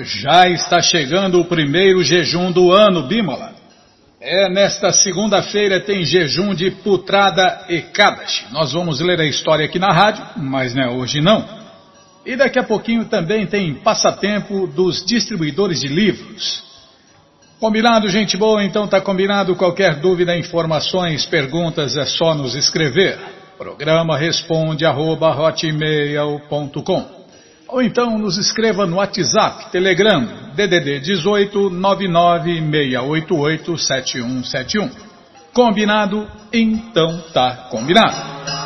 Já está chegando o primeiro jejum do ano, Bimala. É, nesta segunda-feira tem jejum de Putrada Ekadashi. Nós vamos ler a história aqui na rádio, mas né, hoje não. E daqui a pouquinho também tem passatempo dos distribuidores de livros. Combinado, gente boa? Então tá combinado. Qualquer dúvida, informações, perguntas é só nos escrever. Programa responde arroba hotmail.com ou então nos escreva no WhatsApp, Telegram, DDD 18 99688 7171. Combinado? Então tá combinado.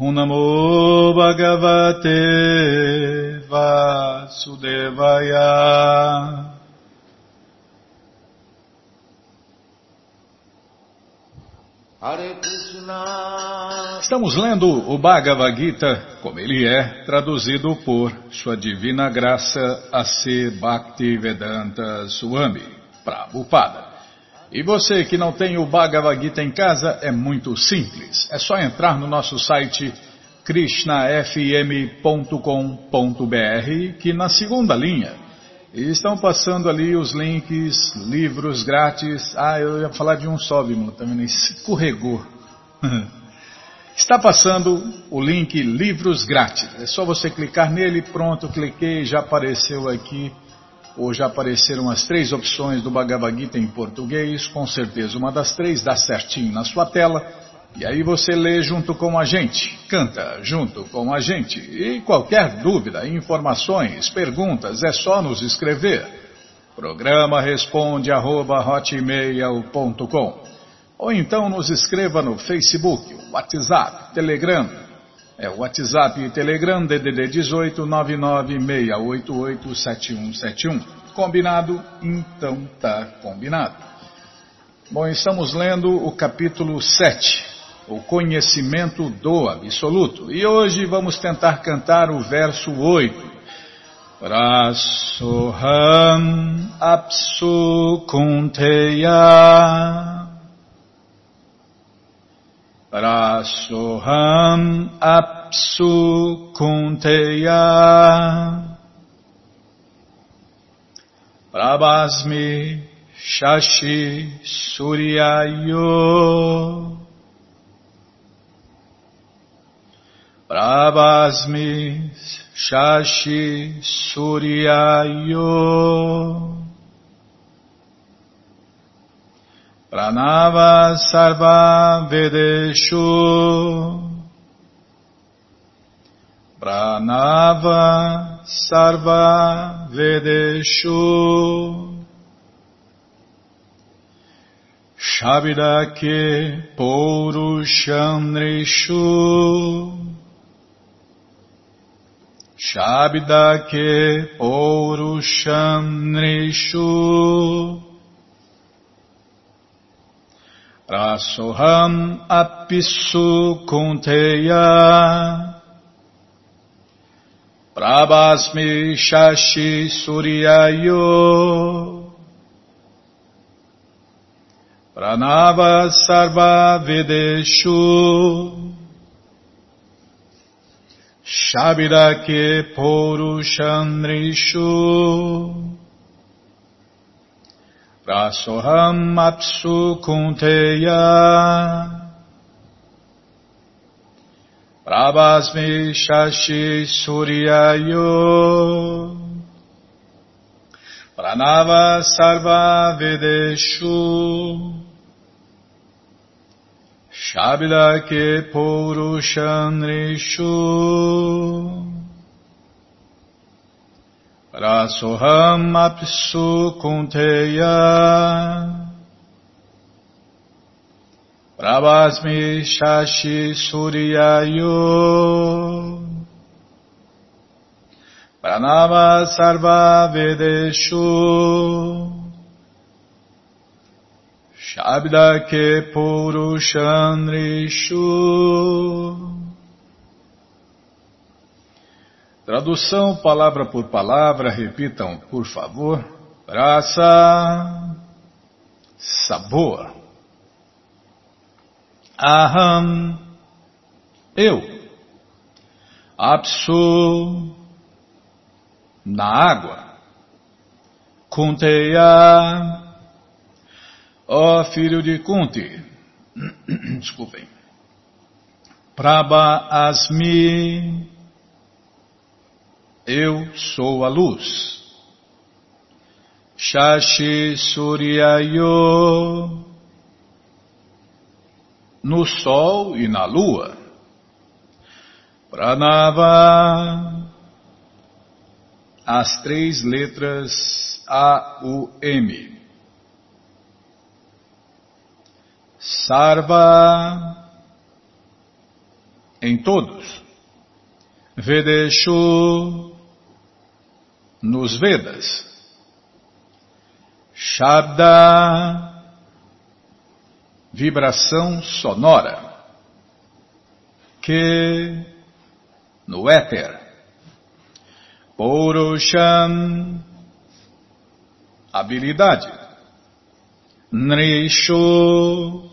Om Namo Bhagavate Vasudevaya. Estamos lendo o Bhagavad Gita como ele é, traduzido por Sua Divina Graça A.C. Bhaktivedanta Swami Prabhupada. E você que não tem o Bhagavad Gita em casa, é muito simples. É só entrar no nosso site krishnafm.com.br, que na segunda linha estão passando ali os links, livros grátis. Ah, eu ia falar de um só, Bimo, também escorregou. Está passando o link Livros Grátis. É só você clicar nele, pronto, cliquei, já apareceu aqui já apareceram as três opções do Bhagavad Gita em português, com certeza uma das três dá certinho na sua tela, e aí você lê junto com a gente, canta junto com a gente. E qualquer dúvida, informações, perguntas, é só nos escrever. Programa responde arroba, ou então nos escreva no Facebook, WhatsApp, Telegram. É o WhatsApp e Telegram DDD 18 99688 7171. Combinado? Então tá combinado. Bom, estamos lendo o capítulo 7, o conhecimento do absoluto. E hoje vamos tentar cantar o verso 8. Rasoham apsu kunteya Rasoham apsu kunteya. Prabhasmi shashi suryayo. Prabhasmi shashi suryayo Pranava Sarva Vedeshu. Pranava Sarva Vedeshu. Shabdake Purushandrishu Shabdake Purushandrishu Rasoham apisu kunteya. Prabhasmi shashi suryayo Pranava sarva videshu. Shabidake purushandrishu Rasoham Apsu Kunteya. Prabhasmi Shashi Suryayo. Pranava Sarva Vedeshu. Shabila Ke Purushanrishu Rasoham Apsu Kunteya. Prabhasmi Shashi Suryayo Pranava Sarva Vedeshu. Shabda Ke Purushanrishu Tradução palavra por palavra, repitam, por favor. Rasa, sabor. Aham, eu. Apsu, na água. Kunteya, ó filho de Kunti. Desculpem. Prabha Asmi, eu sou a luz. Shashi Suryayo, no sol e na lua. Pranava, as três letras A, U, M. Sarva, em todos. Vedeshu, nos Vedas. Shabda, vibração sonora. Que, no éter. Purushan, habilidade. Nrishu,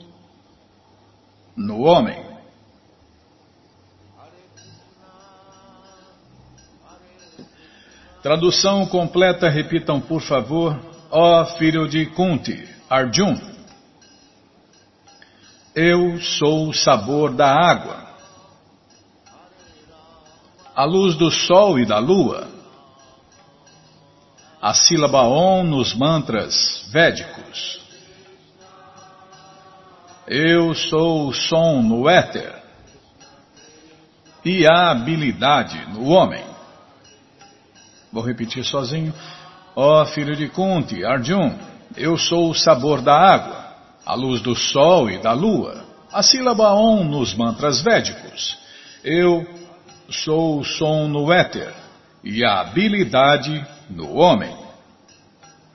no homem. Tradução completa, repitam por favor. Ó filho de Kunti, Arjun. Eu sou o sabor da água, a luz do sol e da lua, a sílaba Om nos mantras védicos. Eu sou o som no éter e a habilidade no homem. Vou repetir sozinho. Ó oh, filho de Kunti, Arjun, eu sou o sabor da água, a luz do sol e da lua, a sílaba Om nos mantras védicos. Eu sou o som no éter e a habilidade no homem.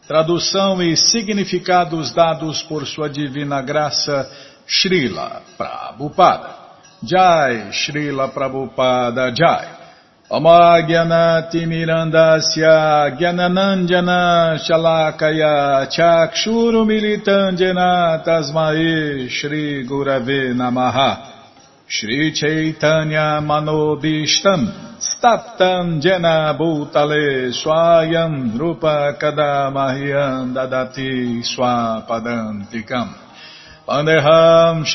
Tradução e significados dados por sua divina graça, Srila Prabhupada. Jai, Srila Prabhupada Jai. Gyananandjana Shalakaya Chakshuru Militandjana Tasmae Shri Gurave Namaha. Shri Chaitanya Manobishtam Staptam Jena Bhutale Swayam Rupa Kadamahyam Dadati Swapadantikam. Pandeham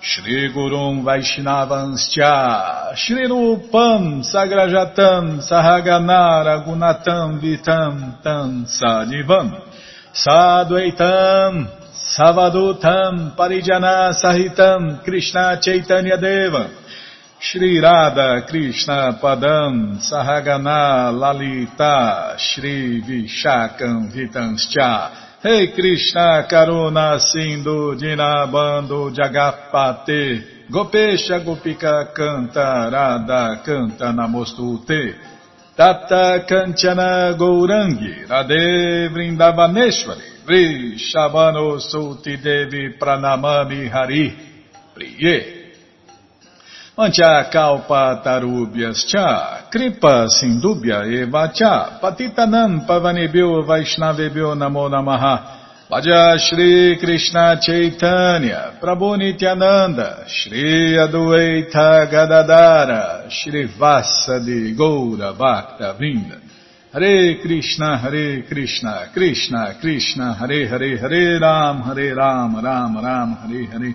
Shri Gurum Vaishnavanscha Shri Rupam Sagrajatam Sahaganara Gunatam Vitam Tam Sadivam Sadvaitam Savadutam Parijana Sahitam Krishna Chaitanya Deva Shri Radha Krishna Padam Sahagana Lalita Shri Vishakam Vitanscha hey Krishna Karuna Sindhu Dinabando Jagapate Gopesha Gopika Canta Radha Canta Namostute Tata Kanchana Gourangi Radhe Vrindavaneshwari Vri Shabano Suti Devi Pranamami Hari Priye Mancha kalpa tarubhyas cha, kripa sindubhya eva cha, patitanam pavanebhyo vaishnavebhyo namo namaha. Vaja Shri Krishna Chaitanya, Prabhu Nityananda, Shri Adueita Gadadara, Shri Vasadi Goura Bhakta Vinda. Hare Krishna, Hare Krishna, Krishna Krishna, Hare Hare, Hare Ram, Hare Ram, Ram Ram, Hare Hare.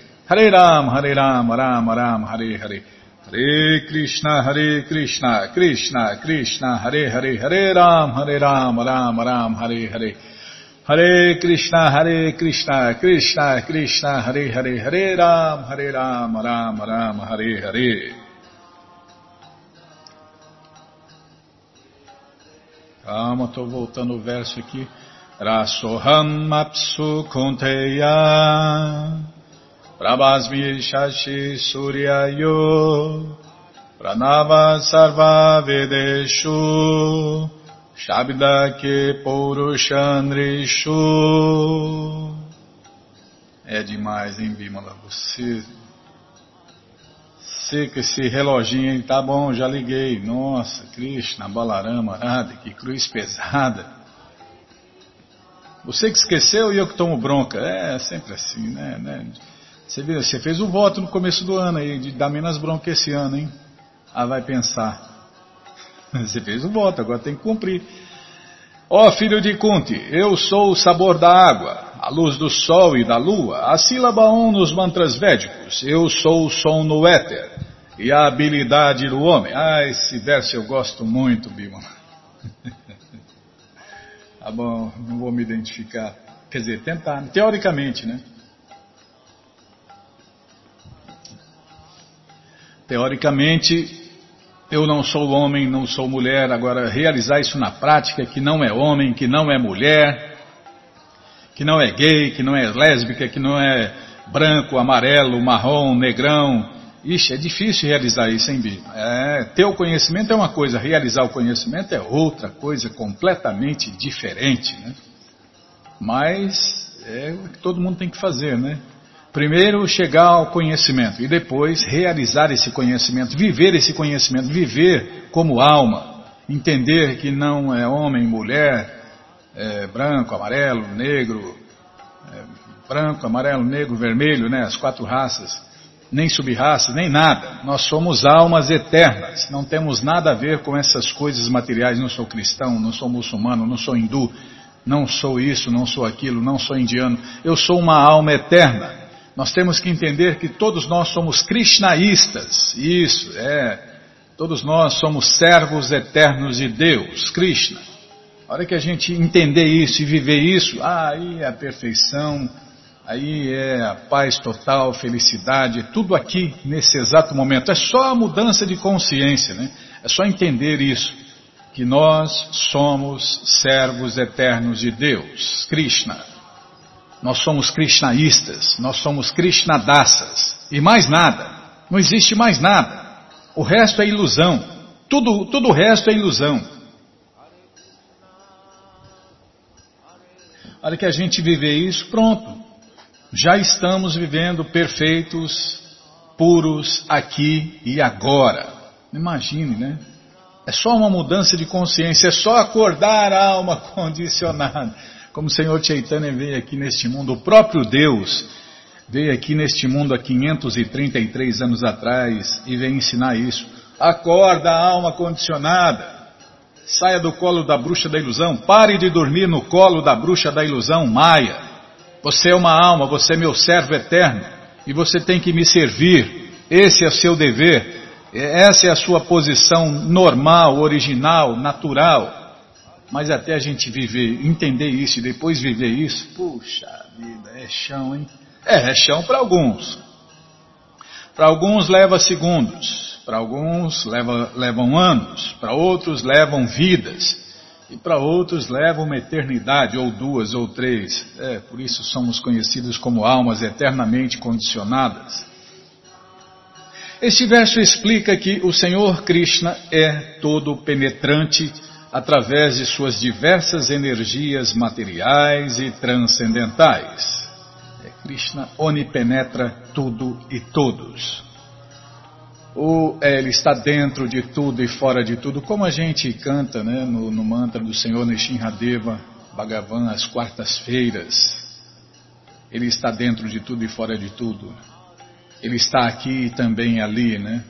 Hare Ram, Hare Ram, Ram Ram, Hare Hare, Hare Krishna, Hare Krishna, Krishna Krishna, Hare Hare, Hare Ram, Hare Ram, Ram Ram, Hare Hare. Hare Krishna, Hare Krishna, Krishna Krishna, Hare Hare, Hare Ram, Hare Ram, Ram Ram, Hare Hare. Calma, estou voltando o verso aqui. Rasoham apsu kunteya Prabhasmi Shashi Suryayo Pranava Sarva Vedeshu Shabda Ke Purushandrishu É demais, hein, Bimala? Você. Com esse reloginho aí, tá bom, já liguei. Nossa, Krishna, Balarama, Radha, que cruz pesada. Você que esqueceu e eu que tomo bronca. É, sempre assim, né? né? Você, você fez o voto no começo do ano aí, de dar menos bronca esse ano, hein? Ah, vai pensar. Você fez o voto, agora tem que cumprir. Ó oh, filho de Kunti, eu sou o sabor da água, a luz do sol e da lua, a sílaba um nos mantras védicos, eu sou o som no éter e a habilidade do homem. Ah, esse verso eu gosto muito, Bima. tá bom, não vou me identificar. Quer dizer, tentar, teoricamente, né? Teoricamente, eu não sou homem, não sou mulher, agora realizar isso na prática, que não é homem, que não é mulher, que não é gay, que não é lésbica, que não é branco, amarelo, marrom, negrão. Ixi, é difícil realizar isso, hein, Bi? É, ter o conhecimento é uma coisa, realizar o conhecimento é outra coisa completamente diferente, né? Mas é o que todo mundo tem que fazer, né? Primeiro chegar ao conhecimento e depois realizar esse conhecimento, viver esse conhecimento, viver como alma, entender que não é homem, mulher, é branco, amarelo, negro, é branco, amarelo, negro, vermelho, né, as quatro raças, nem subraças, nem nada. Nós somos almas eternas, não temos nada a ver com essas coisas materiais. Não sou cristão, não sou muçulmano, não sou hindu, não sou isso, não sou aquilo, não sou indiano. Eu sou uma alma eterna. Nós temos que entender que todos nós somos krishnaístas. Isso, é. Todos nós somos servos eternos de Deus, Krishna. A hora que a gente entender isso e viver isso, aí é a perfeição, aí é a paz total, felicidade, tudo aqui nesse exato momento. É só a mudança de consciência, né? É só entender isso, que nós somos servos eternos de Deus, Krishna. Nós somos krishnaístas, nós somos krishnadassas. E mais nada. Não existe mais nada. O resto é ilusão. Tudo, tudo o resto é ilusão. A hora que a gente viver isso, pronto. Já estamos vivendo perfeitos, puros aqui e agora. Imagine, né? É só uma mudança de consciência, é só acordar a alma condicionada. Como o Senhor Chaitanya veio aqui neste mundo, o próprio Deus veio aqui neste mundo há 533 anos atrás e veio ensinar isso. Acorda, alma condicionada. Saia do colo da bruxa da ilusão. Pare de dormir no colo da bruxa da ilusão, Maia. Você é uma alma, você é meu servo eterno. E você tem que me servir. Esse é o seu dever. Essa é a sua posição normal, original, natural. Mas até a gente viver, entender isso e depois viver isso, puxa vida, é chão, hein? É, é chão para alguns. Para alguns leva segundos, para alguns leva, levam anos, para outros levam vidas, e para outros levam uma eternidade, ou duas, ou três. É, por isso somos conhecidos como almas eternamente condicionadas. Este verso explica que o Senhor Krishna é todo penetrante através de suas diversas energias materiais e transcendentais. É, Krishna onipenetra tudo e todos. O, é, ele está dentro de tudo e fora de tudo, como a gente canta né, no, no mantra do Senhor Nishinradeva Bhagavan às quartas-feiras. Ele está dentro de tudo e fora de tudo. Ele está aqui e também ali, né?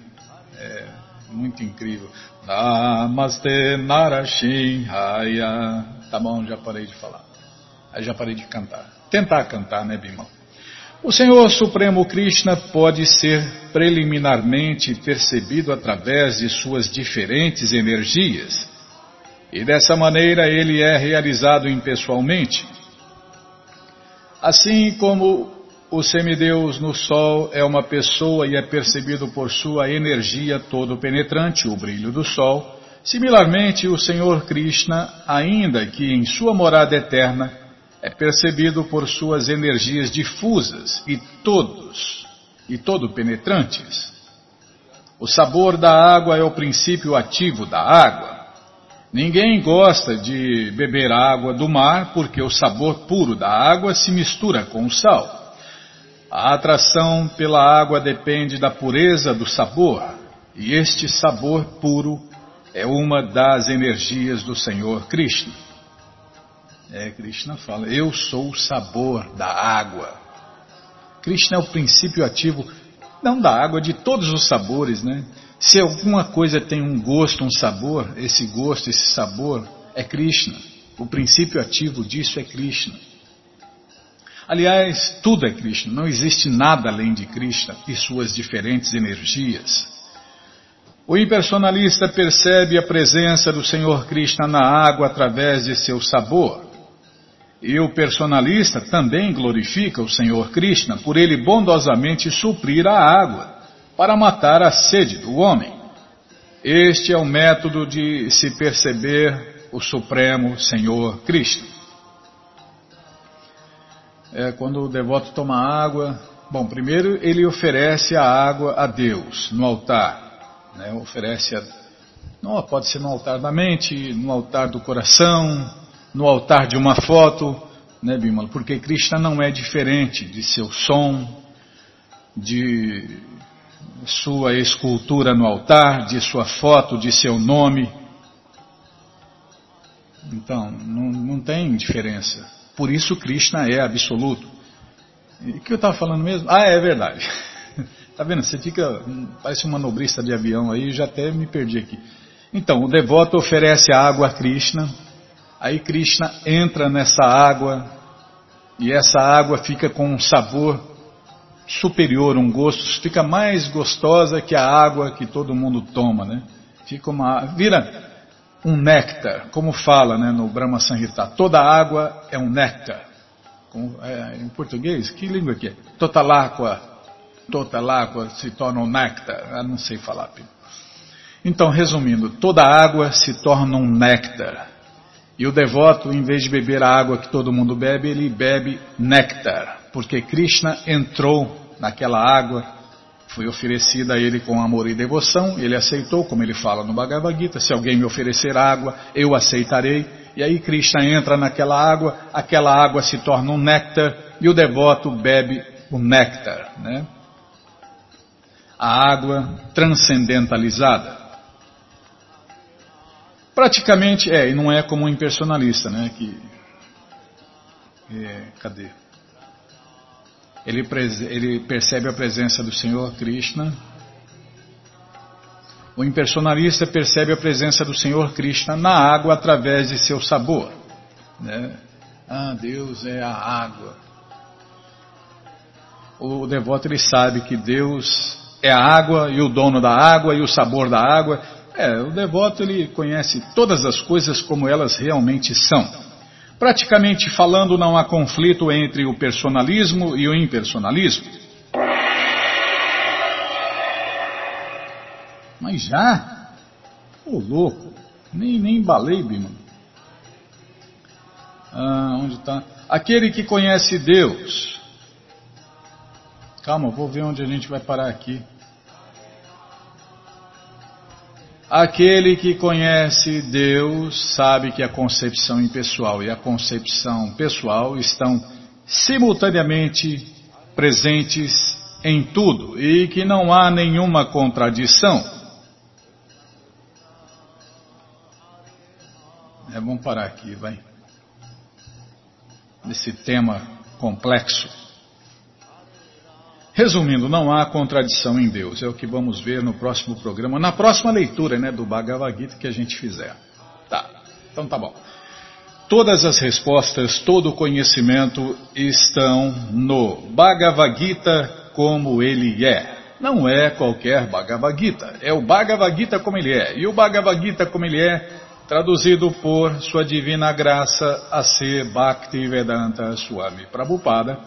É muito incrível. Namaste Narashin Haya. Tá bom, já parei de falar. Aí já parei de cantar. Tentar cantar, né, Bimão? O Senhor Supremo Krishna pode ser preliminarmente percebido através de suas diferentes energias, e dessa maneira ele é realizado impessoalmente. Assim como o semideus no Sol é uma pessoa e é percebido por sua energia todo penetrante, o brilho do Sol, similarmente o Senhor Krishna, ainda que em sua morada eterna, é percebido por suas energias difusas e todos e todo penetrantes. O sabor da água é o princípio ativo da água. Ninguém gosta de beber água do mar porque o sabor puro da água se mistura com o sal. A atração pela água depende da pureza do sabor, e este sabor puro é uma das energias do Senhor Krishna. É, Krishna fala, eu sou o sabor da água. Krishna é o princípio ativo, não da água, de todos os sabores, né? Se alguma coisa tem um gosto, um sabor, esse gosto, esse sabor é Krishna. O princípio ativo disso é Krishna. Aliás, tudo é Krishna, não existe nada além de Krishna e suas diferentes energias. O impersonalista percebe a presença do Senhor Krishna na água através de seu sabor. E o personalista também glorifica o Senhor Krishna por ele bondosamente suprir a água para matar a sede do homem. Este é o método de se perceber o Supremo Senhor Krishna. É quando o devoto toma água, bom, primeiro ele oferece a água a Deus no altar, né? oferece a, não pode ser no altar da mente, no altar do coração, no altar de uma foto, né, Bimala? Porque Krishna não é diferente de seu som, de sua escultura no altar, de sua foto, de seu nome. Então, não, não tem diferença. Por isso Krishna é absoluto. E o que eu estava falando mesmo? Ah, é verdade. Tá vendo? Você fica, parece uma nobrista de avião aí, já até me perdi aqui. Então, o devoto oferece a água a Krishna, Aí Krishna entra nessa água e essa água fica com um sabor superior, um gosto, fica mais gostosa que a água que todo mundo toma, né? Fica uma, vira um néctar, como fala né, no Brahma Sanhita. Toda água é um néctar. Com, é, em português, que língua que é? Totaláqua, totaláqua se torna um néctar. Eu não sei falar. Então, resumindo, toda água se torna um néctar. E o devoto, em vez de beber a água que todo mundo bebe, ele bebe néctar, porque Krishna entrou naquela água, foi oferecida a ele com amor e devoção, ele aceitou, como ele fala no Bhagavad Gita, se alguém me oferecer água, eu aceitarei. E aí Krishna entra naquela água, aquela água se torna um néctar e o devoto bebe o néctar, né? A água transcendentalizada. Praticamente, é, e não é como um impersonalista, né? Que, é, cadê? Ele, ele percebe a presença do Senhor Krishna. O impersonalista percebe a presença do Senhor Krishna na água através de seu sabor. Né? Ah, Deus é a água. O devoto ele sabe que Deus é a água e o dono da água e o sabor da água é, o devoto ele conhece todas as coisas como elas realmente são. Praticamente falando, não há conflito entre o personalismo e o impersonalismo. Mas já? Ô louco, nem, nem embalei, Bima. Ah, onde está? Aquele que conhece Deus. Calma, vou ver onde a gente vai parar aqui. Aquele que conhece Deus sabe que a concepção impessoal e a concepção pessoal estão simultaneamente presentes em tudo e que não há nenhuma contradição. É, vamos parar aqui, vai. Nesse tema complexo. Resumindo, não há contradição em Deus. É o que vamos ver no próximo programa, na próxima leitura né, do Bhagavad Gita que a gente fizer. Tá, então tá bom. Todas as respostas, todo o conhecimento estão no Bhagavad Gita como ele é. Não é qualquer Bhagavad Gita, é o Bhagavad Gita como ele é. E o Bhagavad Gita como ele é, traduzido por Sua Divina Graça a ser Bhaktivedanta Swami Prabhupada,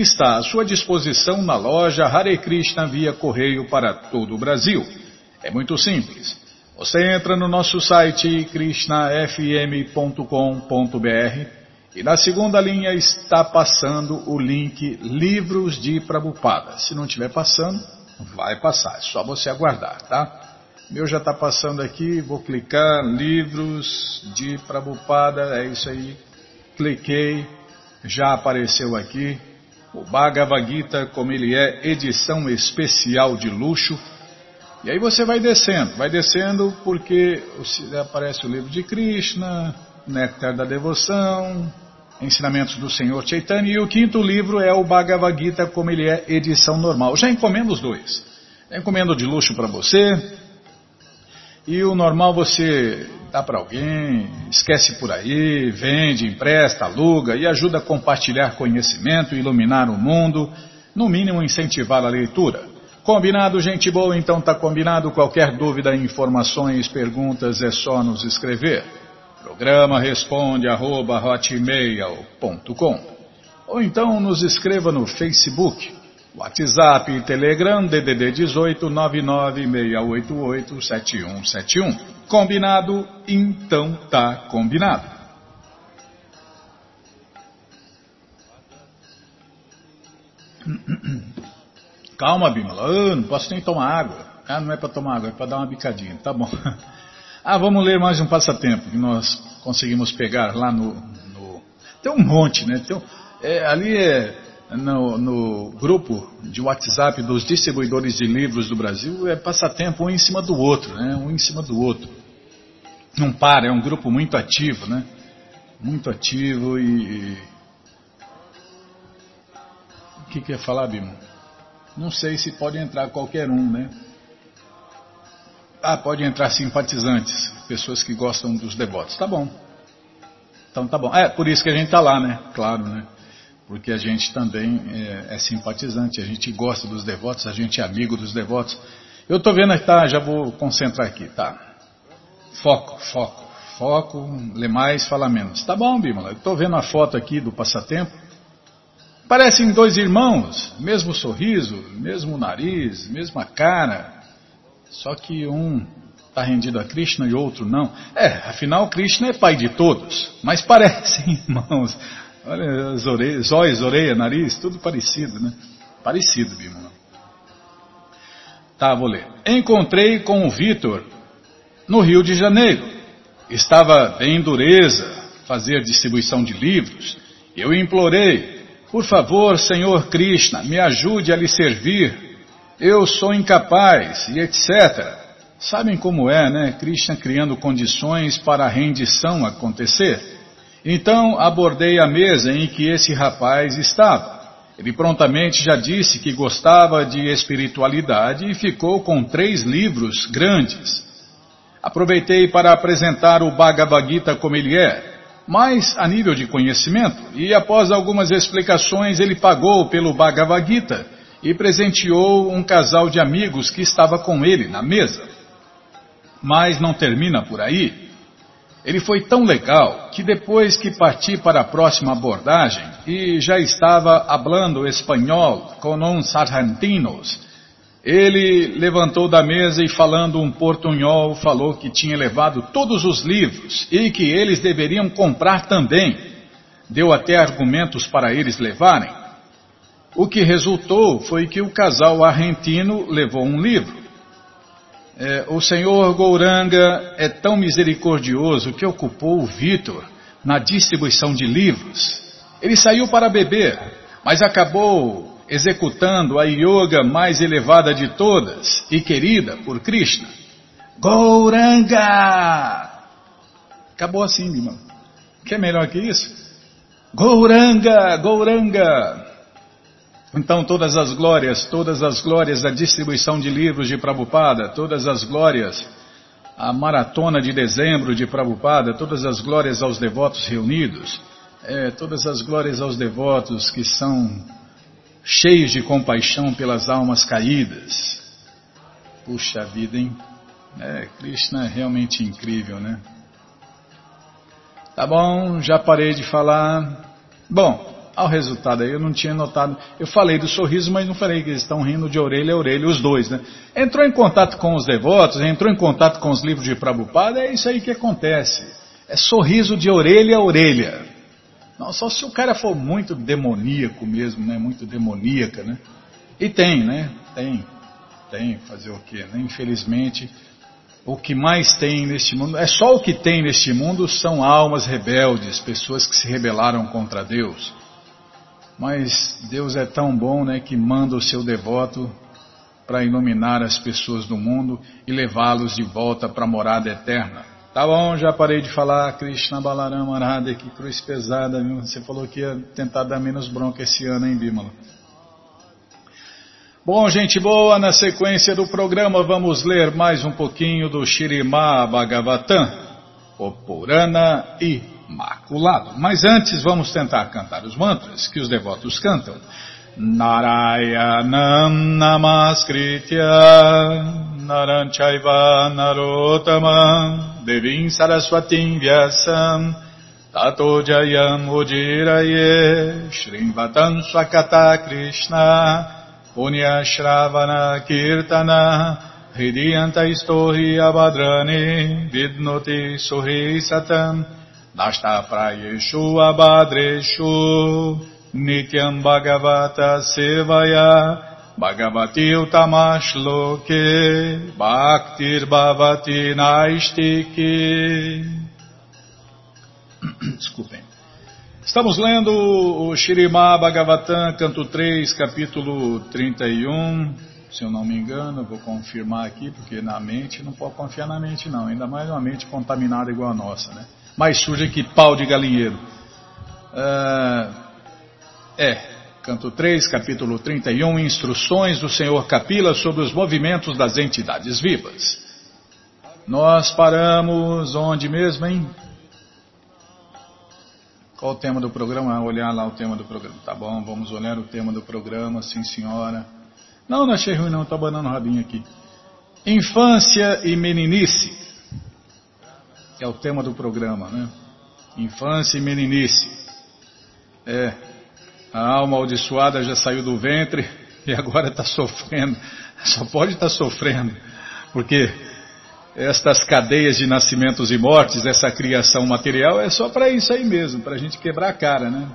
está à sua disposição na loja Hare Krishna via correio para todo o Brasil. É muito simples. Você entra no nosso site krishnafm.com.br e na segunda linha está passando o link Livros de Prabhupada. Se não estiver passando, vai passar, é só você aguardar, tá? Meu já está passando aqui, vou clicar Livros de Prabhupada, é isso aí. Cliquei, já apareceu aqui o Bhagavad Gita, como ele é, edição especial de luxo e aí você vai descendo, vai descendo porque aparece o livro de Krishna, Néctar da Devoção, Ensinamentos do Senhor Chaitanya, e o quinto livro é o Bhagavad Gita, como ele é edição normal. Já encomendo os dois. Já encomendo de luxo para você, e o normal você dá para alguém, esquece por aí, vende, empresta, aluga e ajuda a compartilhar conhecimento, iluminar o mundo, no mínimo incentivar a leitura. Combinado, gente boa? Então tá combinado. Qualquer dúvida, informações, perguntas é só nos escrever. Programa responde arroba, ou então nos escreva no Facebook, WhatsApp Telegram DDD 18 996887171. Combinado? Então tá combinado. Calma, Bimala. Ah, não posso nem tomar água. Ah, não é para tomar água, é para dar uma bicadinha. Tá bom. Ah, vamos ler mais um passatempo que nós conseguimos pegar lá no. no... Tem um monte, né? Tem um... é, ali é no, no, grupo de WhatsApp dos distribuidores de livros do Brasil é passatempo um em cima do outro, né? Um em cima do outro. Não para, é um grupo muito ativo, né? Muito ativo e. O que, que ia falar, Bimo? Não sei se pode entrar qualquer um, né? Ah, pode entrar simpatizantes, pessoas que gostam dos devotos. Tá bom. Então tá bom. É, por isso que a gente tá lá, né? Claro, né? Porque a gente também é, é simpatizante, a gente gosta dos devotos, a gente é amigo dos devotos. Eu tô vendo aqui, tá? Já vou concentrar aqui, tá? Foco, foco, foco, lê mais, fala menos. Tá bom, Bímola. Tô vendo a foto aqui do passatempo. Parecem dois irmãos, mesmo sorriso, mesmo nariz, mesma cara. Só que um está rendido a Krishna e outro não. É, afinal Krishna é pai de todos, mas parecem irmãos. Olha as orelhas, olhos, orelha, nariz, tudo parecido, né? Parecido, Bimala. Tá, vou ler. Encontrei com o Vitor no Rio de Janeiro. Estava em dureza, fazer distribuição de livros. Eu implorei, por favor, Senhor Krishna, me ajude a lhe servir. Eu sou incapaz e etc. Sabem como é, né? Krishna criando condições para a rendição acontecer. Então abordei a mesa em que esse rapaz estava. Ele prontamente já disse que gostava de espiritualidade e ficou com três livros grandes. Aproveitei para apresentar o Bhagavad Gita como ele é, mas a nível de conhecimento, e após algumas explicações ele pagou pelo Bhagavad Gita e presenteou um casal de amigos que estava com ele na mesa. Mas não termina por aí. Ele foi tão legal que depois que parti para a próxima abordagem e já estava hablando espanhol com uns argentinos, ele levantou da mesa e, falando um portunhol, falou que tinha levado todos os livros e que eles deveriam comprar também. Deu até argumentos para eles levarem. O que resultou foi que o casal argentino levou um livro. É, o senhor Gouranga é tão misericordioso que ocupou o Vitor na distribuição de livros. Ele saiu para beber, mas acabou executando a yoga mais elevada de todas e querida por Krishna. Gouranga! Acabou assim, irmão. Quer melhor que isso? Gouranga, Gouranga! Então todas as glórias, todas as glórias da distribuição de livros de Prabhupada, todas as glórias, a maratona de dezembro de Prabhupada, todas as glórias aos devotos reunidos, é, todas as glórias aos devotos que são cheios de compaixão pelas almas caídas. Puxa vida, hein? É, Krishna é realmente incrível, né? Tá bom, já parei de falar. Bom, ao resultado aí eu não tinha notado. Eu falei do sorriso, mas não falei que eles estão rindo de orelha a orelha, os dois, né? Entrou em contato com os devotos, entrou em contato com os livros de Prabhupada, é isso aí que acontece. É sorriso de orelha a orelha. Não, só se o cara for muito demoníaco mesmo, né? Muito demoníaca, né? E tem, né? Tem. Tem, fazer o quê? Né? Infelizmente, o que mais tem neste mundo, é só o que tem neste mundo são almas rebeldes, pessoas que se rebelaram contra Deus. Mas Deus é tão bom, né, que manda o seu devoto para iluminar as pessoas do mundo e levá-los de volta para a morada eterna. Tá bom, já parei de falar, Krishna Balarama Radha, que cruz pesada, viu? Você falou que ia tentar dar menos bronca esse ano, hein, Bímola? Bom, gente boa, na sequência do programa vamos ler mais um pouquinho do Shirimá Bhagavatam, o Purana Imaculado. Mas antes vamos tentar cantar os mantras que os devotos cantam. Narayanam Namaskritya Naranchaiva Narotamam Devim Saraswatim Vyasam Tato Jayam Ujiraye Shrimvatam Swakata Krishna Punya Shravana Kirtana Istohi Abadrani Vidnoti Suhi Satam Prayeshu Abadreshu Nityam Bhagavata Sevaya Bhagavati Utamashloke Bhaktir Bhavati Naistiki Desculpem. Estamos lendo o Shirimá Bhagavatam, canto 3, capítulo 31. Se eu não me engano, vou confirmar aqui, porque na mente, não pode confiar na mente não, ainda mais uma mente contaminada igual a nossa, né? Mais suja que pau de galinheiro. Uh, é, canto 3, capítulo 31, instruções do Senhor Capila sobre os movimentos das entidades vivas. Nós paramos onde mesmo, hein? Qual o tema do programa? Olhar lá o tema do programa. Tá bom, vamos olhar o tema do programa, sim senhora. Não, não achei ruim não, estou abanando o rabinho aqui. Infância e meninice. É o tema do programa, né? Infância e meninice. É, a alma amaldiçoada já saiu do ventre e agora está sofrendo. Só pode estar tá sofrendo, porque estas cadeias de nascimentos e mortes, essa criação material, é só para isso aí mesmo, para a gente quebrar a cara, né?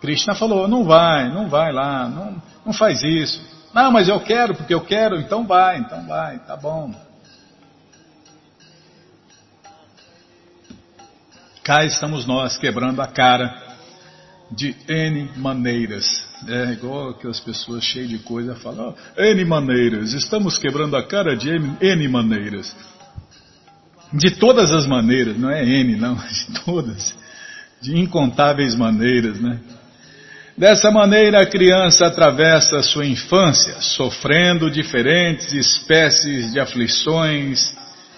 Krishna falou: não vai, não vai lá, não, não faz isso. Não, mas eu quero, porque eu quero, então vai, então vai, tá bom. Cá estamos nós quebrando a cara de N maneiras. É igual que as pessoas cheias de coisa falam, oh, N maneiras, estamos quebrando a cara de N, N maneiras. De todas as maneiras, não é N, não, de todas. De incontáveis maneiras, né? Dessa maneira, a criança atravessa a sua infância, sofrendo diferentes espécies de aflições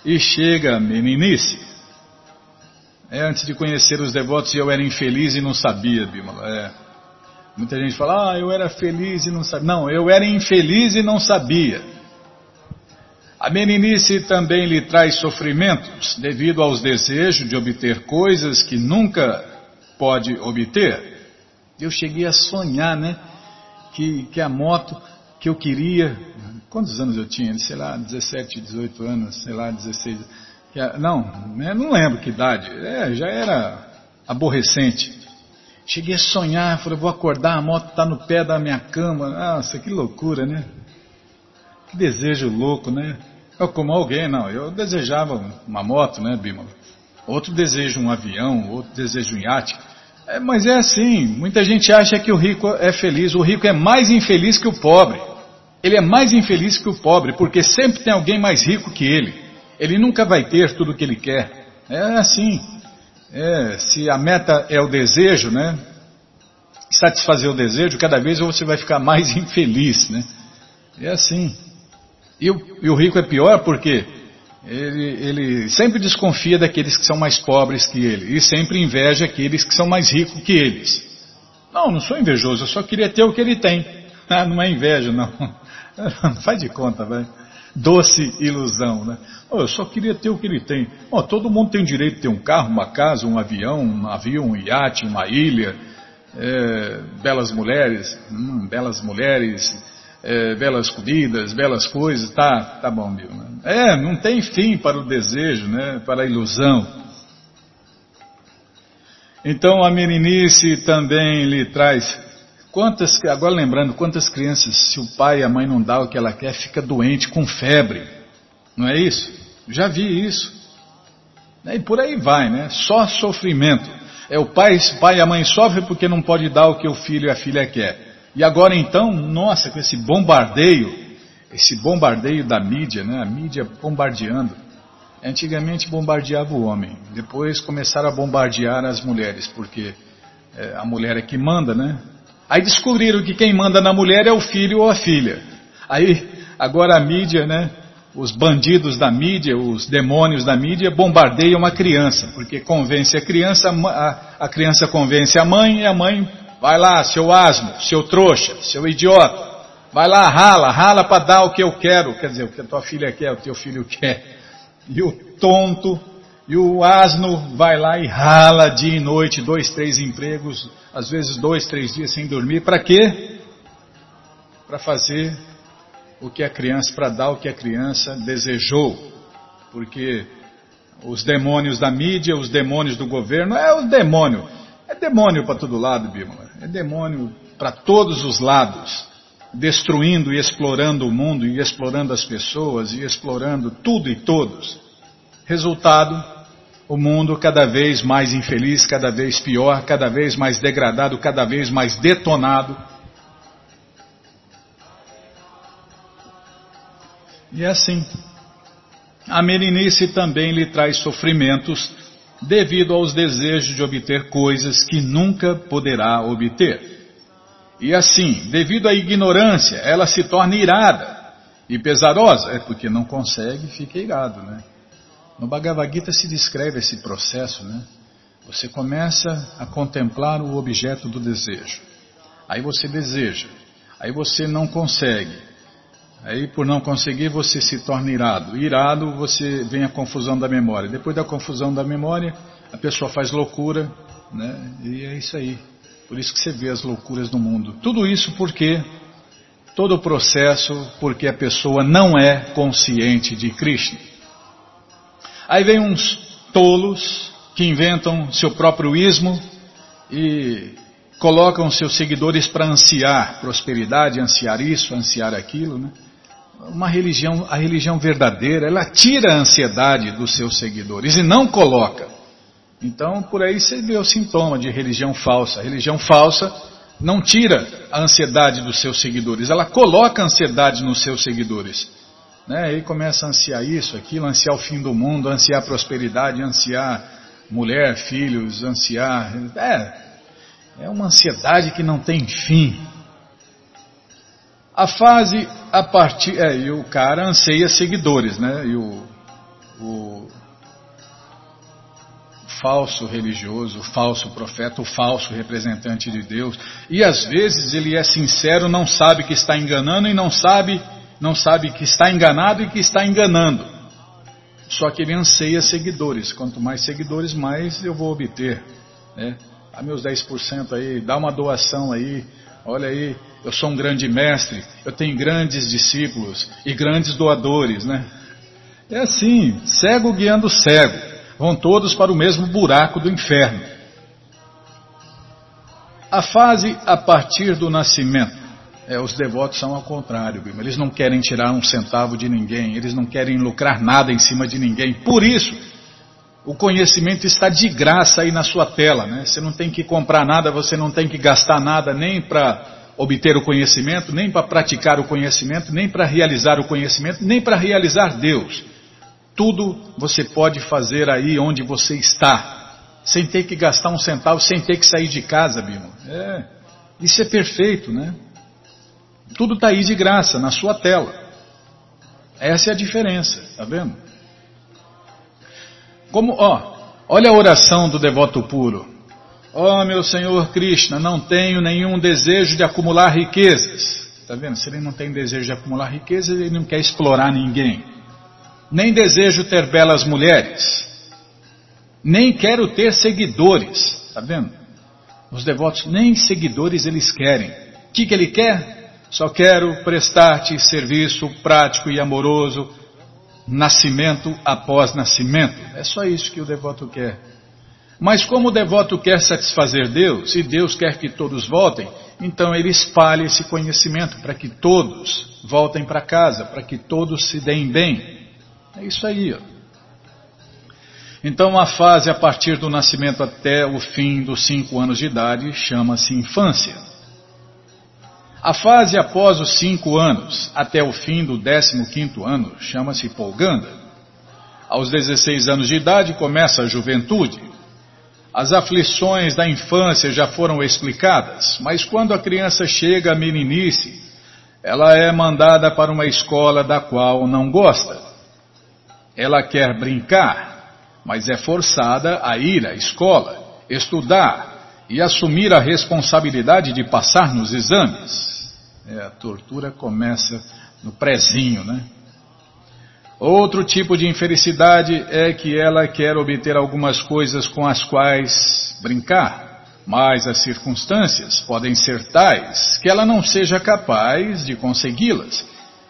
e chega à meninice. É, antes de conhecer os devotos, eu era infeliz e não sabia, Bímola. É. Muita gente fala, ah, eu era feliz e não sabia. Não, eu era infeliz e não sabia. A meninice também lhe traz sofrimentos devido aos desejos de obter coisas que nunca pode obter. Eu cheguei a sonhar, né, que, que a moto que eu queria, quantos anos eu tinha? Sei lá, 17, 18 anos, sei lá, 16 não, não lembro que idade. É, já era aborrecente. Cheguei a sonhar, falei, vou acordar, a moto está no pé da minha cama. Nossa, que loucura, né? Que desejo louco, né? Eu como alguém, não, eu desejava uma moto, né, Bima? Outro deseja um avião, outro deseja um iate. É, mas é assim, muita gente acha que o rico é feliz. O rico é mais infeliz que o pobre. Ele é mais infeliz que o pobre, porque sempre tem alguém mais rico que ele. Ele nunca vai ter tudo o que ele quer. É assim. É, se a meta é o desejo, né? Satisfazer o desejo, cada vez você vai ficar mais infeliz, né? É assim. E o, e o rico é pior porque ele, ele, sempre desconfia daqueles que são mais pobres que ele e sempre inveja aqueles que são mais ricos que eles. Não, não sou invejoso, eu só queria ter o que ele tem. Ah, não é inveja, não. Faz de conta, vai. Doce ilusão, né? Oh, eu só queria ter o que ele tem. Oh, todo mundo tem direito de ter um carro, uma casa, um avião, um navio, um iate, uma ilha, é, belas mulheres, hum, belas mulheres, é, belas comidas, belas coisas, tá, tá bom, viu? Né? É, não tem fim para o desejo, né? Para a ilusão. Então a meninice também lhe traz quantas, agora lembrando, quantas crianças, se o pai e a mãe não dá o que ela quer, fica doente com febre, não é isso? Já vi isso. E por aí vai, né? Só sofrimento. É o pai, o pai e a mãe sofrem porque não pode dar o que o filho e a filha quer. E agora então, nossa, com esse bombardeio, esse bombardeio da mídia, né? A mídia bombardeando. Antigamente bombardeava o homem, depois começaram a bombardear as mulheres, porque é, a mulher é que manda, né? Aí descobriram que quem manda na mulher é o filho ou a filha. Aí, agora a mídia, né? Os bandidos da mídia, os demônios da mídia bombardeiam a criança, porque convence a criança, a, a criança convence a mãe e a mãe Vai lá, seu asno, seu trouxa, seu idiota. Vai lá, rala, rala para dar o que eu quero. Quer dizer, o que a tua filha quer, o teu filho quer. E o tonto e o asno vai lá e rala dia e noite, dois, três empregos, às vezes dois, três dias sem dormir. Para quê? Para fazer o que a criança, para dar o que a criança desejou. Porque os demônios da mídia, os demônios do governo, é o demônio. É demônio para todo lado, Bímola. É demônio para todos os lados, destruindo e explorando o mundo, e explorando as pessoas, e explorando tudo e todos. Resultado: o mundo cada vez mais infeliz, cada vez pior, cada vez mais degradado, cada vez mais detonado. E é assim. A meninice também lhe traz sofrimentos devido aos desejos de obter coisas que nunca poderá obter. E assim, devido à ignorância, ela se torna irada e pesarosa, é porque não consegue, fica irado, né? No Bhagavad Gita se descreve esse processo, né? Você começa a contemplar o objeto do desejo. Aí você deseja, aí você não consegue, Aí, por não conseguir, você se torna irado. Irado, você vem a confusão da memória. Depois da confusão da memória, a pessoa faz loucura, né? E é isso aí. Por isso que você vê as loucuras no mundo. Tudo isso porque todo o processo, porque a pessoa não é consciente de Krishna. Aí vem uns tolos que inventam seu próprio ismo e colocam seus seguidores para ansiar prosperidade, ansiar isso, ansiar aquilo, né? uma religião, a religião verdadeira, ela tira a ansiedade dos seus seguidores e não coloca. Então, por aí você vê o sintoma de religião falsa. A religião falsa não tira a ansiedade dos seus seguidores, ela coloca a ansiedade nos seus seguidores. Né? Começa a ansiar isso, aquilo, ansiar o fim do mundo, ansiar prosperidade, ansiar mulher, filhos, ansiar. É, é uma ansiedade que não tem fim. A fase a partir. É, e o cara anseia seguidores, né? E o, o falso religioso, o falso profeta, o falso representante de Deus. E às vezes ele é sincero, não sabe que está enganando e não sabe, não sabe que está enganado e que está enganando. Só que ele anseia seguidores. Quanto mais seguidores, mais eu vou obter. Né? Dá meus 10% aí, dá uma doação aí. Olha aí, eu sou um grande mestre, eu tenho grandes discípulos e grandes doadores, né? É assim, cego guiando cego, vão todos para o mesmo buraco do inferno. A fase a partir do nascimento. É, os devotos são ao contrário, eles não querem tirar um centavo de ninguém, eles não querem lucrar nada em cima de ninguém. Por isso, O conhecimento está de graça aí na sua tela, né? Você não tem que comprar nada, você não tem que gastar nada nem para obter o conhecimento, nem para praticar o conhecimento, nem para realizar o conhecimento, nem para realizar Deus. Tudo você pode fazer aí onde você está, sem ter que gastar um centavo, sem ter que sair de casa, Bimo. É, isso é perfeito, né? Tudo está aí de graça, na sua tela. Essa é a diferença, tá vendo? Como, ó, olha a oração do devoto puro. Ó oh, meu Senhor Krishna, não tenho nenhum desejo de acumular riquezas. Tá vendo? Se ele não tem desejo de acumular riquezas, ele não quer explorar ninguém. Nem desejo ter belas mulheres. Nem quero ter seguidores. Tá vendo? Os devotos nem seguidores eles querem. O que, que ele quer? Só quero prestar-te serviço prático e amoroso nascimento após nascimento. É só isso que o devoto quer. Mas como o devoto quer satisfazer Deus e Deus quer que todos voltem, então ele espalha esse conhecimento para que todos voltem para casa, para que todos se deem bem. É isso aí. Ó. Então a fase a partir do nascimento até o fim dos cinco anos de idade chama-se infância. A fase após os cinco anos, até o fim do décimo quinto ano, chama-se polganda. Aos 16 anos de idade começa a juventude. As aflições da infância já foram explicadas, mas quando a criança chega à meninice, ela é mandada para uma escola da qual não gosta. Ela quer brincar, mas é forçada a ir à escola, estudar e assumir a responsabilidade de passar nos exames. É, a tortura começa no prezinho, né? Outro tipo de infelicidade é que ela quer obter algumas coisas com as quais brincar, mas as circunstâncias podem ser tais que ela não seja capaz de consegui-las,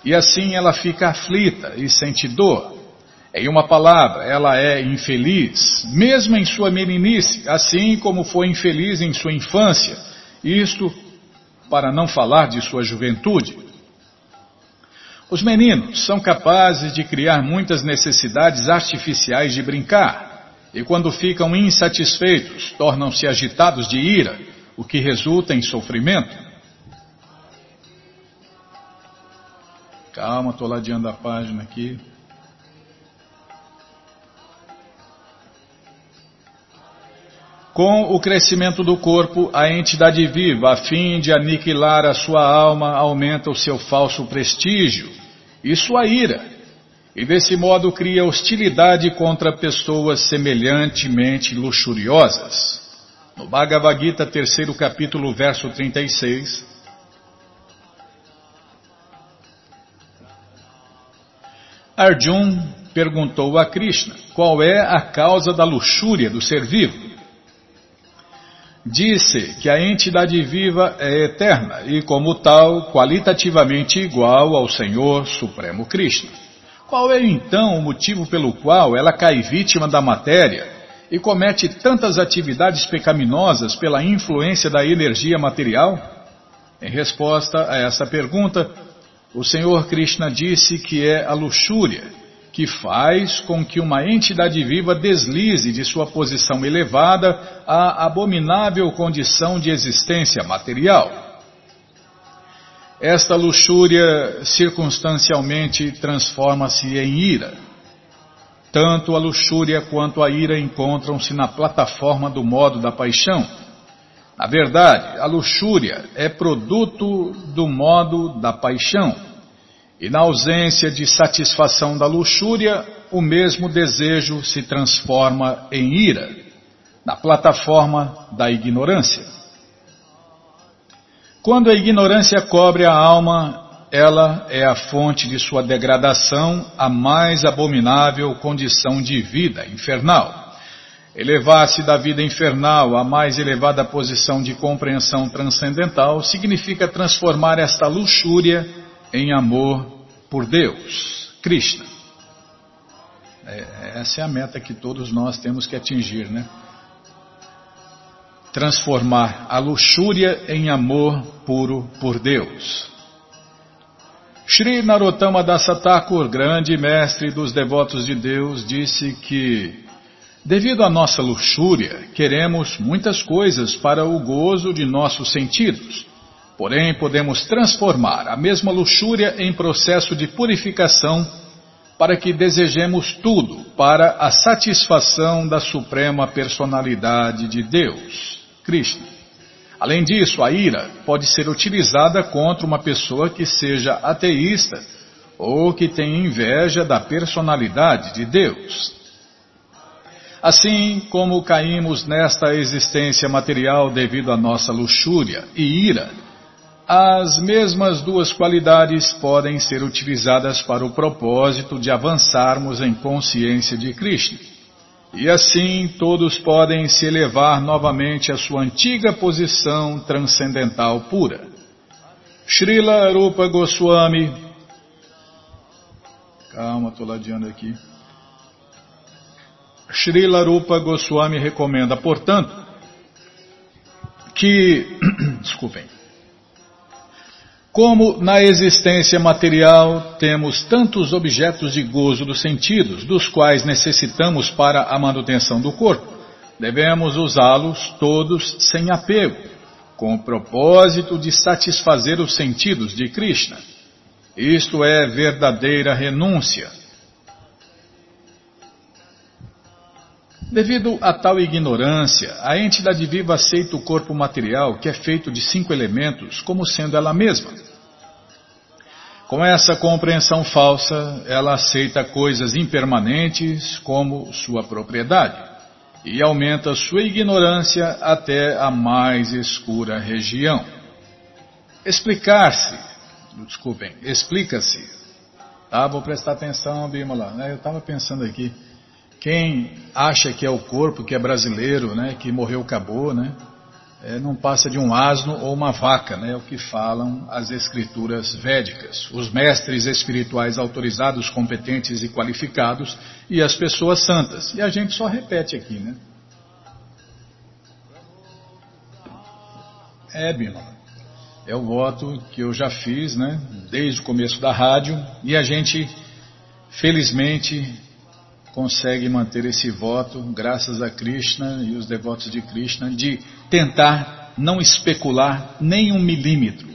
e assim ela fica aflita e sente dor. Em uma palavra, ela é infeliz, mesmo em sua meninice, assim como foi infeliz em sua infância. Isto para não falar de sua juventude. Os meninos são capazes de criar muitas necessidades artificiais de brincar, e quando ficam insatisfeitos, tornam-se agitados de ira, o que resulta em sofrimento. Calma, estou ladeando a página aqui. Com o crescimento do corpo, a entidade viva, a fim de aniquilar a sua alma, aumenta o seu falso prestígio e sua ira, e desse modo cria hostilidade contra pessoas semelhantemente luxuriosas. No Bhagavad Gita, terceiro capítulo, verso 36. Arjun perguntou a Krishna qual é a causa da luxúria do ser vivo. Disse que a entidade viva é eterna e, como tal, qualitativamente igual ao Senhor Supremo Krishna. Qual é então o motivo pelo qual ela cai vítima da matéria e comete tantas atividades pecaminosas pela influência da energia material? Em resposta a essa pergunta, o Senhor Krishna disse que é a luxúria que faz com que uma entidade viva deslize de sua posição elevada à abominável condição de existência material. Esta luxúria circunstancialmente transforma-se em ira. Tanto a luxúria quanto a ira encontram-se na plataforma do modo da paixão. Na verdade, a luxúria é produto do modo da paixão e na ausência de satisfação da luxúria, o mesmo desejo se transforma em ira, na plataforma da ignorância. Quando a ignorância cobre a alma, ela é a fonte de sua degradação, a mais abominável condição de vida infernal. Elevar-se da vida infernal à mais elevada posição de compreensão transcendental significa transformar esta luxúria em amor por Deus, Krishna. É, essa é a meta que todos nós temos que atingir, né? Transformar a luxúria em amor puro por Deus. Sri Narottama Dasa Thakur, grande mestre dos devotos de Deus, disse que Devido à nossa luxúria, queremos muitas coisas para o gozo de nossos sentidos. Porém, podemos transformar a mesma luxúria em processo de purificação para que desejemos tudo para a satisfação da suprema personalidade de Deus, Krishna. Além disso, a ira pode ser utilizada contra uma pessoa que seja ateísta ou que tenha inveja da personalidade de Deus. Assim como caímos nesta existência material devido à nossa luxúria e ira, as mesmas duas qualidades podem ser utilizadas para o propósito de avançarmos em consciência de Krishna. E assim todos podem se elevar novamente à sua antiga posição transcendental pura. Srila Rupa Goswami. Calma, estou ladeando aqui. Srila Rupa Goswami recomenda, portanto, que. Desculpem. Como na existência material temos tantos objetos de gozo dos sentidos, dos quais necessitamos para a manutenção do corpo, devemos usá-los todos sem apego, com o propósito de satisfazer os sentidos de Krishna. Isto é verdadeira renúncia Devido a tal ignorância, a entidade viva aceita o corpo material, que é feito de cinco elementos, como sendo ela mesma. Com essa compreensão falsa, ela aceita coisas impermanentes como sua propriedade e aumenta sua ignorância até a mais escura região. Explicar-se, desculpem, explica-se. Tá, vou prestar atenção, Bímola. Né? Eu estava pensando aqui. Quem acha que é o corpo, que é brasileiro, né, que morreu, acabou, né, é, não passa de um asno ou uma vaca, né, é o que falam as escrituras védicas. Os mestres espirituais autorizados, competentes e qualificados e as pessoas santas. E a gente só repete aqui, né? É, Bima. É o voto que eu já fiz, né, desde o começo da rádio, e a gente, felizmente, consegue manter esse voto, graças a Krishna e os devotos de Krishna, de tentar não especular nem um milímetro.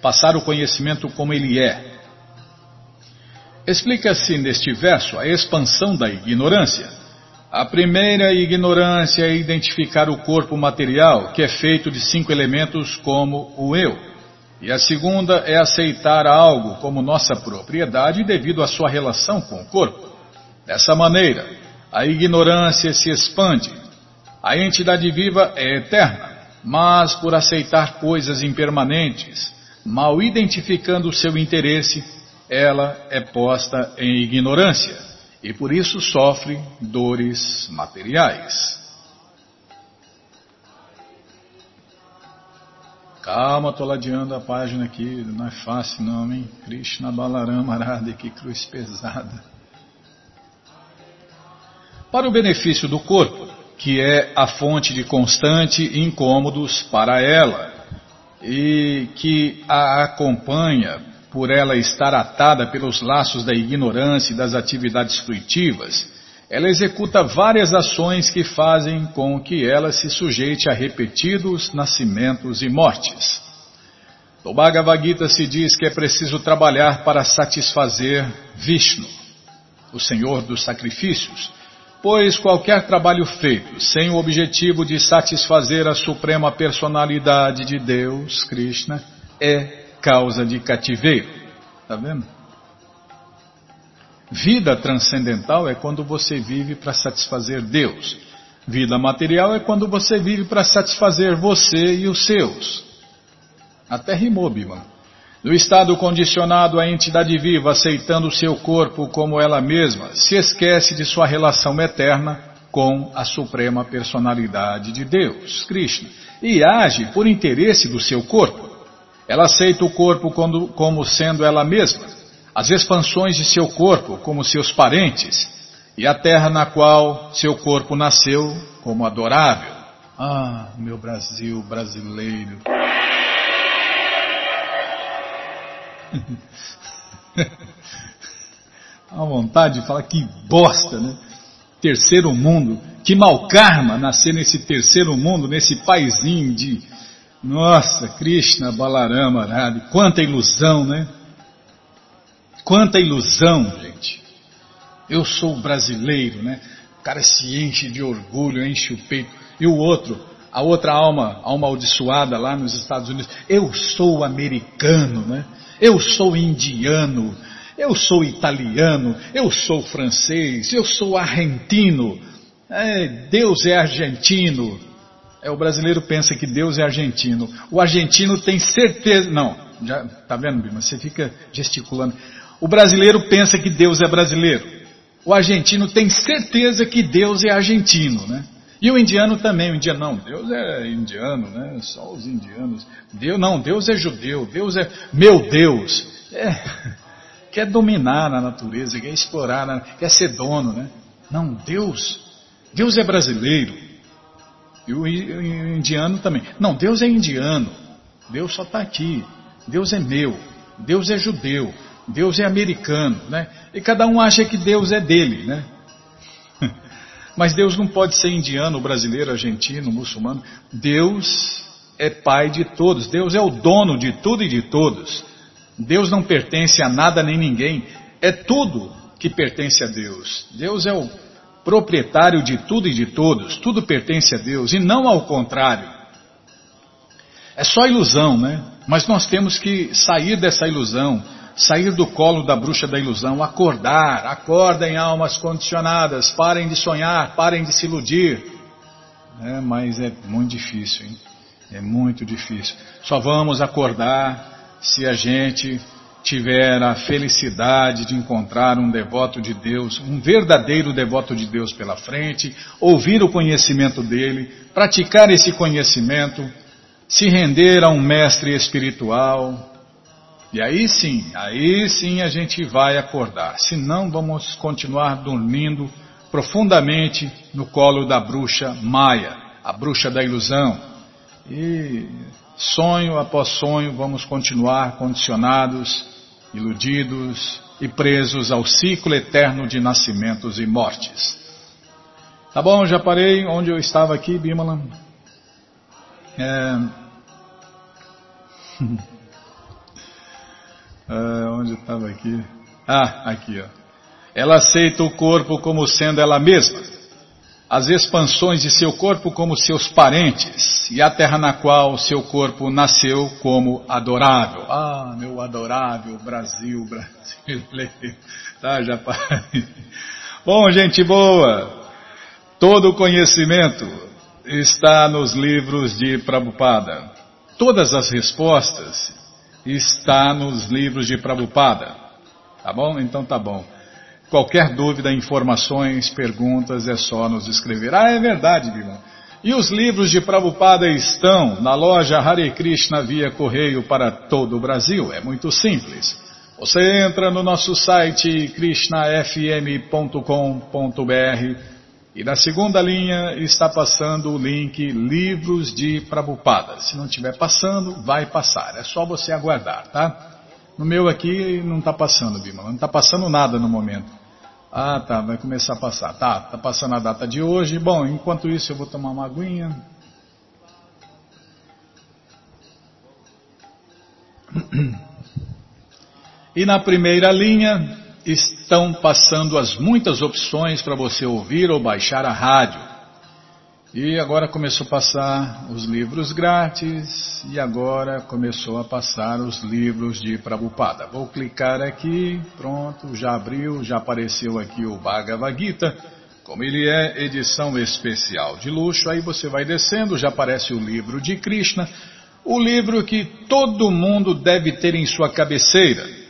Passar o conhecimento como ele é. Explica-se neste verso a expansão da ignorância. A primeira ignorância é identificar o corpo material, que é feito de cinco elementos como o eu. E a segunda é aceitar algo como nossa propriedade devido à sua relação com o corpo. Dessa maneira, a ignorância se expande. A entidade viva é eterna, mas por aceitar coisas impermanentes, mal identificando o seu interesse, ela é posta em ignorância e por isso sofre dores materiais. Calma, estou ladeando a página aqui, não é fácil não, hein? Krishna Balarama Arada, que cruz pesada para o benefício do corpo, que é a fonte de constante incômodos para ela e que a acompanha por ela estar atada pelos laços da ignorância e das atividades fruitivas, ela executa várias ações que fazem com que ela se sujeite a repetidos nascimentos e mortes. No Bhagavad Gita se diz que é preciso trabalhar para satisfazer Vishnu, o Senhor dos sacrifícios, Pois qualquer trabalho feito sem o objetivo de satisfazer a suprema personalidade de Deus, Krishna, é causa de cativeiro. Está vendo? Vida transcendental é quando você vive para satisfazer Deus. Vida material é quando você vive para satisfazer você e os seus. Até rimou, Bima. No estado condicionado, a entidade viva, aceitando seu corpo como ela mesma, se esquece de sua relação eterna com a suprema personalidade de Deus, Krishna, e age por interesse do seu corpo. Ela aceita o corpo como sendo ela mesma, as expansões de seu corpo como seus parentes, e a terra na qual seu corpo nasceu como adorável. Ah, meu Brasil brasileiro. A vontade de falar que bosta, né? terceiro mundo. Que mau karma nascer nesse terceiro mundo, nesse paizinho de. Nossa, Krishna, Balarama, Arada. Quanta ilusão, né? Quanta ilusão, gente. Eu sou brasileiro, né? O cara se enche de orgulho, enche o peito. E o outro, a outra alma, alma amaldiçoada lá nos Estados Unidos, eu sou americano, né? Eu sou indiano, eu sou italiano, eu sou francês, eu sou argentino. É, Deus é argentino. É, o brasileiro pensa que Deus é argentino. O argentino tem certeza. Não, já tá vendo, Bima? Você fica gesticulando. O brasileiro pensa que Deus é brasileiro. O argentino tem certeza que Deus é argentino, né? E o indiano também, o indiano não, Deus é indiano, né? Só os indianos. Deus não, Deus é judeu, Deus é meu Deus. É, quer dominar na natureza, quer explorar, quer ser dono, né? Não, Deus, Deus é brasileiro. E o indiano também. Não, Deus é indiano. Deus só está aqui. Deus é meu. Deus é judeu. Deus é americano, né? E cada um acha que Deus é dele, né? Mas Deus não pode ser indiano, brasileiro, argentino, muçulmano. Deus é pai de todos. Deus é o dono de tudo e de todos. Deus não pertence a nada nem ninguém, é tudo que pertence a Deus. Deus é o proprietário de tudo e de todos, tudo pertence a Deus e não ao contrário. É só ilusão, né? Mas nós temos que sair dessa ilusão, sair do colo da bruxa da ilusão, acordar, acordem almas condicionadas, parem de sonhar, parem de se iludir. É, mas é muito difícil, hein? É muito difícil. Só vamos acordar se a gente tiver a felicidade de encontrar um devoto de Deus, um verdadeiro devoto de Deus pela frente, ouvir o conhecimento dele, praticar esse conhecimento, se render a um mestre espiritual. E aí sim, aí sim a gente vai acordar. Senão vamos continuar dormindo profundamente no colo da bruxa Maia, a bruxa da ilusão. E Sonho após sonho, vamos continuar condicionados, iludidos e presos ao ciclo eterno de nascimentos e mortes. Tá bom, já parei onde eu estava aqui, Bimala. É... é, onde estava aqui? Ah, aqui, ó. Ela aceita o corpo como sendo ela mesma as expansões de seu corpo como seus parentes e a terra na qual seu corpo nasceu como adorável. Ah, meu adorável Brasil brasileiro. Tá, já parei. Bom, gente boa, todo o conhecimento está nos livros de Prabhupada. Todas as respostas está nos livros de Prabhupada. Tá bom? Então tá bom. Qualquer dúvida, informações, perguntas, é só nos escrever. Ah, é verdade, Bima. E os livros de Prabhupada estão na loja Hare Krishna via correio para todo o Brasil. É muito simples. Você entra no nosso site krishnafm.com.br e na segunda linha está passando o link Livros de Prabhupada. Se não estiver passando, vai passar. É só você aguardar, tá? No meu aqui não está passando, Bima. Não está passando nada no momento. Ah, tá, vai começar a passar. Tá, tá passando a data de hoje. Bom, enquanto isso eu vou tomar uma aguinha. E na primeira linha estão passando as muitas opções para você ouvir ou baixar a rádio. E agora começou a passar os livros grátis e agora começou a passar os livros de Prabhupada. Vou clicar aqui, pronto, já abriu, já apareceu aqui o Bhagavad Gita, como ele é edição especial de luxo. Aí você vai descendo, já aparece o livro de Krishna, o livro que todo mundo deve ter em sua cabeceira.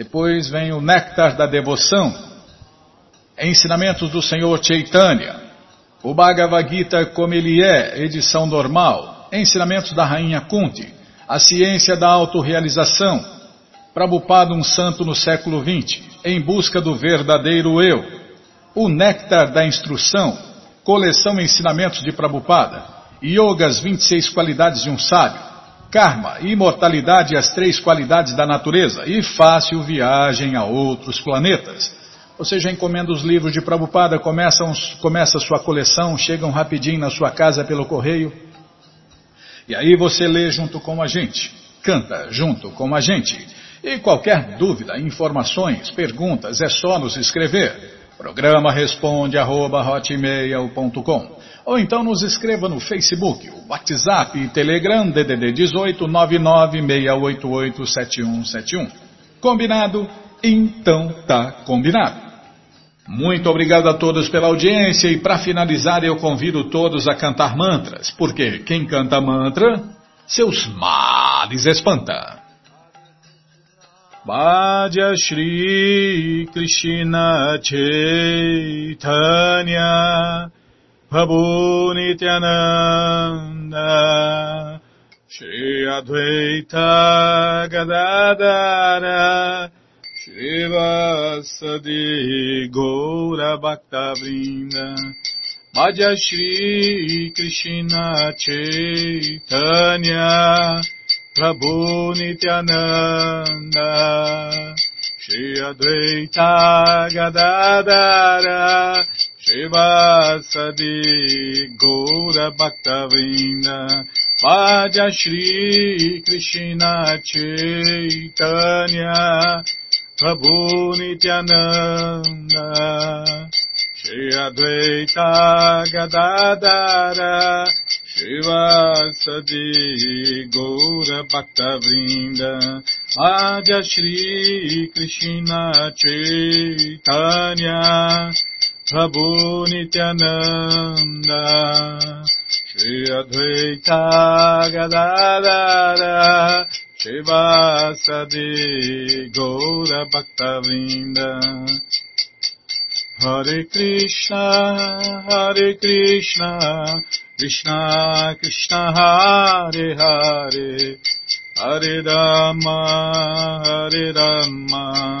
Depois vem o Néctar da Devoção, ensinamentos do Senhor Chaitanya. O Bhagavad Gita como ele é, edição normal, ensinamentos da Rainha Kunti, a ciência da autorrealização, Prabhupada um santo no século XX, em busca do verdadeiro eu, o néctar da instrução, coleção ensinamentos de Prabhupada, Yoga as 26 qualidades de um sábio, Karma, imortalidade e as três qualidades da natureza e fácil viagem a outros planetas. Você já encomenda os livros de Prabhupada, começa, começa a sua coleção, chegam rapidinho na sua casa pelo correio. E aí você lê junto com a gente, canta junto com a gente. E qualquer dúvida, informações, perguntas, é só nos escrever. Programa responde arroba, ou então nos escreva no Facebook, WhatsApp e Telegram DDD 18 996887171. Combinado? Então tá combinado. Muito obrigado a todos pela audiência e para finalizar eu convido todos a cantar mantras, porque quem canta mantra, seus males espanta. Bhaja Shri Krishna Chaitanya Prabhu Nityananda Shri Advaita Gadadara Shri Vasadi Gaura Bhakta Vrinda Bhaja Shri Krishna Chaitanya Prabhu Nityananda Shri Advaita Gadadara Shivasadi Gaura Bhaktavinda Vaja Shri Krishna Chaitanya Prabhu Nityananda Shri Advaita Gadadara Shivasadi Gaura Bhaktavrinda Adya Shri Krishna Chaitanya Prabhu Nityananda Shri Advaita Gadadara Shivasadi Gaura Bhaktavrinda. Hare Krishna Hare Krishna Krishna Krishna Hare Hare. Hare Rama Hare Rama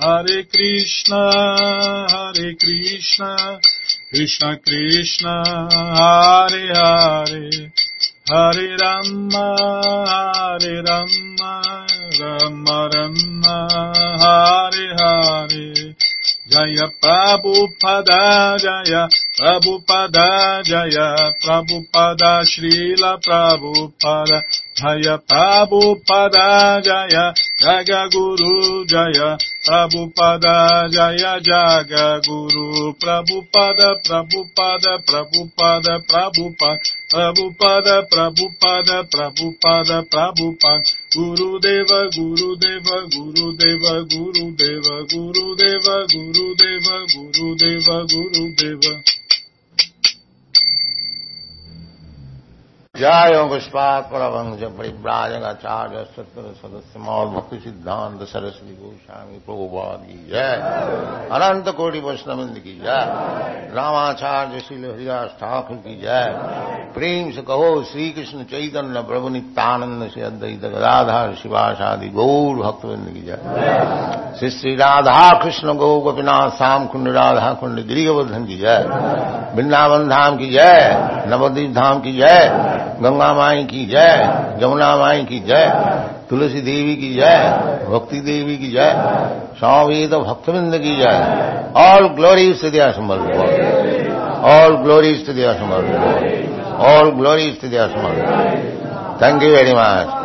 Hare Krishna Hare Krishna Krishna Krishna Hare Hare. Hare Rama Hare Rama Rama Rama Hare Hare. Jaya Prabhupada Jaya Prabhupada Jaya Prabhupada Srila Prabhupada Jaya Prabhupada Jaya Jaga Guru Jaya Prabhupada Jaya Jaga Guru Prabhupada Prabhupada Prabhupada Prabhupada Prabhupada Prabhupada Prabhupada Prabhupada Guru Deva Guru Deva Guru Deva Guru Deva Guru Deva Guru Deva Guru Deva Guru Deva जय पुष्पात परभंग परिव्राजन आचार्य सत्तर सदस्य मौल भक्ति सिद्धांत सरस्वती गोस्वामी प्रभुपाद की जय अनंत कोटि वैष्णविंद की जय रामाचार्य श्री हरिदास ठाकुर की जय प्रेम से कहो श्री कृष्ण चैतन्य प्रभु नित्यानंद से अद्वैत गदाधार शिवाशादि गौर भक्तविंद की जय श्री श्री राधा कृष्ण गौ गोपीनाथ श्याम कुंड राधा कुंड गिरिवर्धन की जय वृंदावन धाम की जय नवदीप धाम की जय گنگا مائی کی جے جمنا مائی کی جے، تلسی دیوی کی جائے بھکتی دیوی کی جائے سوامی تو بھکت بند کی جائے آل گلوریز استدیا دیا سمر آل گلوریز استدیا دیا سمر آل گلوریز استدیا دیا سمر تھینک یو ویری مچ